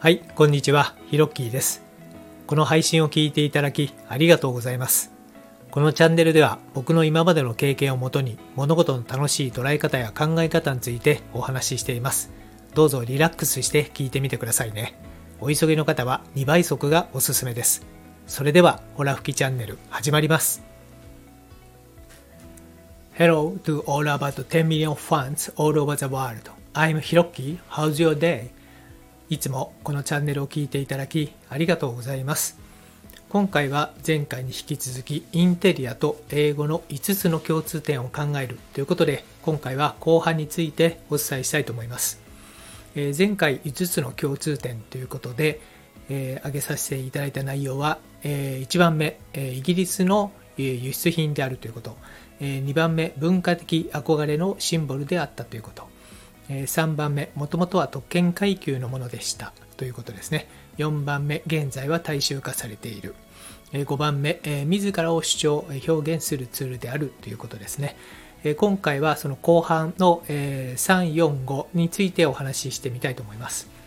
はい、こんにちは、ヒロッキーです。この配信を聞いていただきありがとうございます。このチャンネルでは僕の今までの経験をもとに物事の楽しい捉え方や考え方についてお話ししています。どうぞリラックスして聞いてみてくださいね。お急ぎの方は2倍速がおすすめです。それでは、ホラ吹きチャンネル始まります。Hello to all about 10 million fans all over the world. I'm Hiroki. How's your day? いつもこのチャンネルを聞いていただきありがとうございます。今回は前回に引き続きインテリアと英語の5つの共通点を考えるということで今回は後半についてお伝えしたいと思います。えー前回5つの共通点ということで、えー挙げさせていただいた内容は、え1番目、えイギリスの輸出品であるということ、え2番目文化的憧れのシンボルであったということえ3番目、もともとは特権階級のものでしたということですね。4番目、現在は大衆化されている。5番目、え自らを主張、表現するツールであるということですね。今回はその後半の、3、4、5についてお話ししてみたいと思います。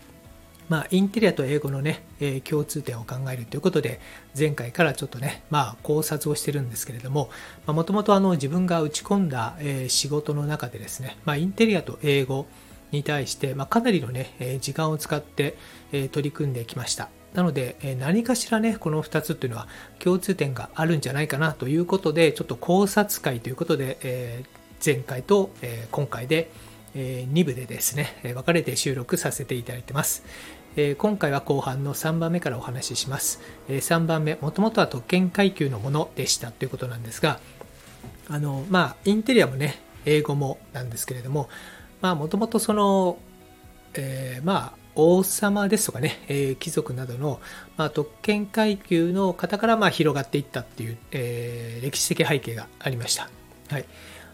まあ、インテリアと英語のね、えー共通点を考えるということで、前回からちょっとね、まあ、考察をしてるんですけれども、もともと自分が打ち込んだ、えー仕事の中でですね、まあ、インテリアと英語に対して、まあ、かなりのね、えー時間を使って、えー取り組んできました。なので、えー何かしらね、この2つっていうのは共通点があるんじゃないかなということで、ちょっと考察会ということで、えー前回と、えー今回で、え2部でですね、えー分かれて収録させていただいてます。えー今回は後半の3番目からお話しします。え3番目、もともとは特権階級のものでしたということなんですが、あの、まあ、インテリアもね、英語もなんですけれども、まあ、もともとその、えーまあ、王様ですとかね、えー貴族などの、まあ、特権階級の方からまあ広がっていったっていう、えー歴史的背景がありました。はい、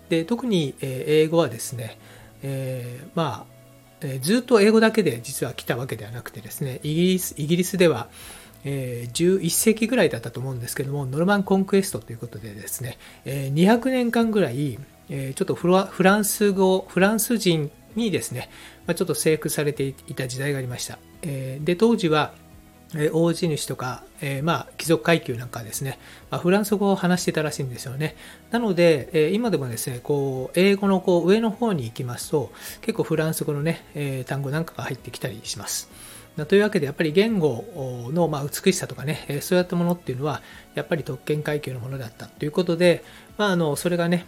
で特に、えー英語はですね、えーまあ、えずっと英語だけで実は来たわけではなくてですね、イギリスイギリスでは、えー11世紀ぐらいだったと思うんですけども、ノルマンコンクエストということでですね、えー200年間ぐらい、えーちょっとフラフランス語、フランス人にですね、まあ、ちょっと征服されていた時代がありました。えで、当時は、大地主とか、えーまあ、貴族階級なんかはですね、まあ、フランス語を話してたらしいんですよね。なので、えー今でもですね、こう、英語のこう上の方に行きますと、結構フランス語のね、えー単語なんかが入ってきたりします。というわけで、やっぱり言語の、ま、美しさとかね、そういったものっていうのは、やっぱり特権階級のものだったということで、まあ、あの、それがね、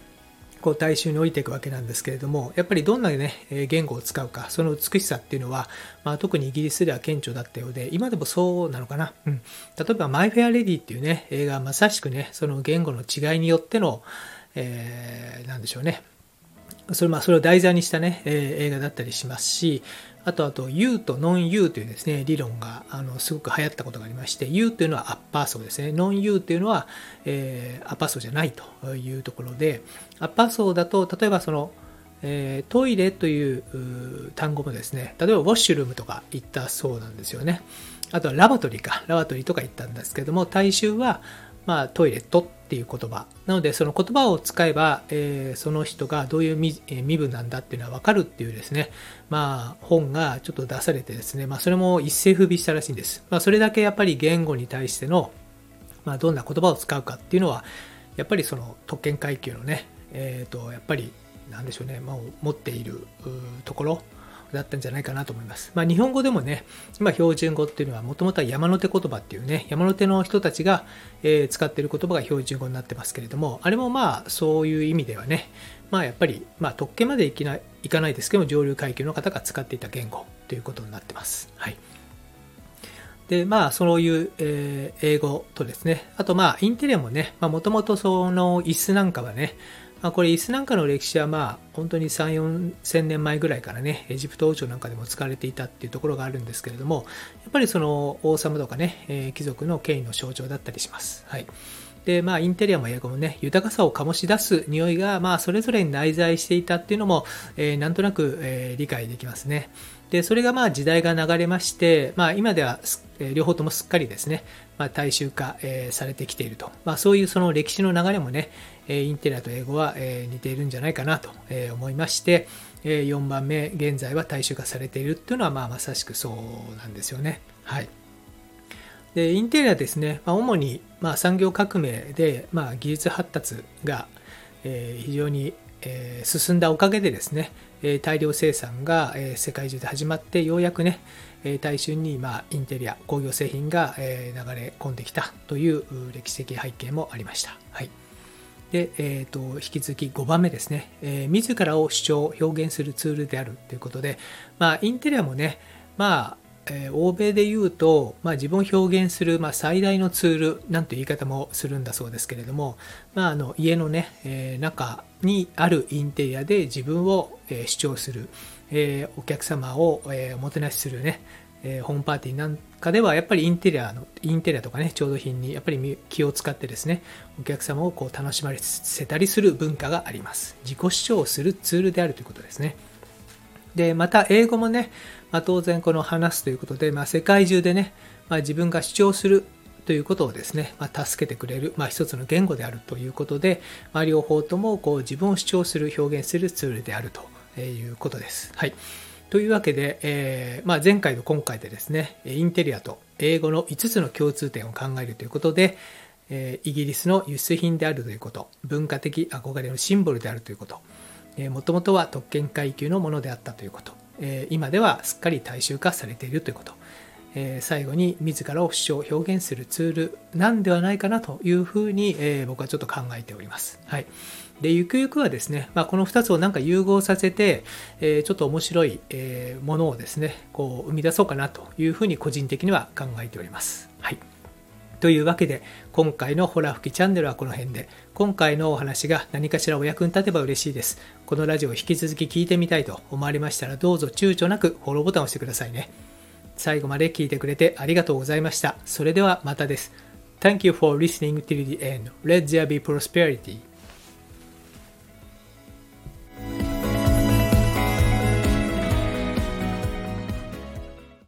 こう大衆に置いていくわけなんですけれども、やっぱりどんなね、言語を使うか、その美しさっていうのは、まあ、特にイギリスでは顕著だったようで、今でもそうなのかな。うん。例えば、マイ・フェア・レディっていうね、映画はまさしくね、その言語の違いによっての、えーなんでしょうね。それまあそれを題材にしたね、えー映画だったりしますし、あとあと U とノン U というですね、理論があのすごく流行ったことがありまして、U というのはアッパー層ですね、ノン U というのは、えーアッパー層じゃないというところで、アッパー層だと、例えばその、えートイレという単語もですね、例えばウォッシュルームとか言ったそうなんですよね。あとはラバトリーか、ラバトリーとか言ったんですけども、大衆は、まあ、トイレットっていう言葉。なので、その言葉を使えば、えーその人がどういう身,、え身分なんだっていうのはわかるっていうですね、まあ、本がちょっと出されてですね、まあ、それも一世風靡したらしいんです。まあ、それだけやっぱり言語に対しての、まあ、どんな言葉を使うかっていうのは、やっぱりその特権階級のね、えーと、やっぱり、なんでしょうね、まあ、持っているところだったんじゃないかなと思います。まあ、日本語でもね、今標準語っていうのはもともとは山の手言葉っていうね、山の手の人たちが、え使っている言葉が標準語になってますけれども、あれもまあそういう意味ではね、まあやっぱり、まあ特権までいきないいかないですけども、上流階級の方が使っていた言語ということになってます。はい。で、まあ、そういう、えー英語とですね、あとまあ、インテリアもね、もともとその椅子なんかはね、まあ、これ椅子なんかの歴史はまあ、本当に3、4千年前ぐらいからね、エジプト王朝なんかでも使われていたっていうところがあるんですけれども、やっぱりその王様とかね、えー貴族の権威の象徴だったりします。はい。で、まあ、インテリアも英語もね、豊かさを醸し出す匂いが、まあ、それぞれに内在していたっていうのも、えーなんとなく、えー理解できますね。でそれがまあ時代が流れまして、まあ、今では両方ともすっかりですね、まあ、大衆化、えー、されてきていると、まあ、そういうその歴史の流れもね、インテリアと英語は、えー、似ているんじゃないかなと思いまして、え、4番目現在は大衆化されているっていうのは、まあ、まさしくそうなんですよね。はい。でインテリアですね、まあ、主に、まあ、産業革命で、まあ、技術発達が、えー、非常に、えー、進んだおかげでですね、え、大量生産が、え、世界中で始まってようやくね、え、大衆に、まあ、インテリア工業製品が、え、流れ込んできたという歴史的背景もありました。はいで、えーと、引き続き5番目ですね、えー、自らを主張、表現するツールであるということで、まあ、インテリアもね、まあ、えー、欧米で言うと、まあ、自分を表現する、まあ、最大のツールなんて言い方もするんだそうですけれども、まあ、あの家のね、えー、中にあるインテリアで自分を、えー、主張する、えお客様を、えおもてなしするね、えホームパーティーなんかではやっぱりインテリアのインテリアとかね調度品にやっぱり気を使ってですねお客様をこう楽しませたりする文化があります。自己主張をするツールであるということですね。でまた英語もねまあ、当然この話すということで、まあ、世界中でね、まあ、自分が主張するということをですね、まあ、助けてくれる、まあ、一つの言語であるということで、まあ、両方ともこう自分を主張する表現するツールであるということです。はいというわけで、えーまあ、前回と今回でですね、インテリアと英語の5つの共通点を考えるということで、えー、イギリスの輸出品であるということ、文化的憧れのシンボルであるということ、もともとは特権階級のものであったということ、え今ではすっかり大衆化されているということ、え最後に自らを主張表現するツールなんではないかなというふうに、え僕はちょっと考えております。はい。で、ゆくゆくはですね、まあ、この2つをなんか融合させて、えちょっと面白い、えものをですね、こう生み出そうかなというふうに個人的には考えております。はい。というわけで、今回のホラ吹きチャンネルはこの辺で、今回のお話が何かしらお役に立てば嬉しいです。このラジオを引き続き聞いてみたいと思われましたら、どうぞ躊躇なくフォローボタンを押してくださいね。最後まで聞いてくれてありがとうございました。それではまたです。Thank you for listening till the end. Let there be prosperity.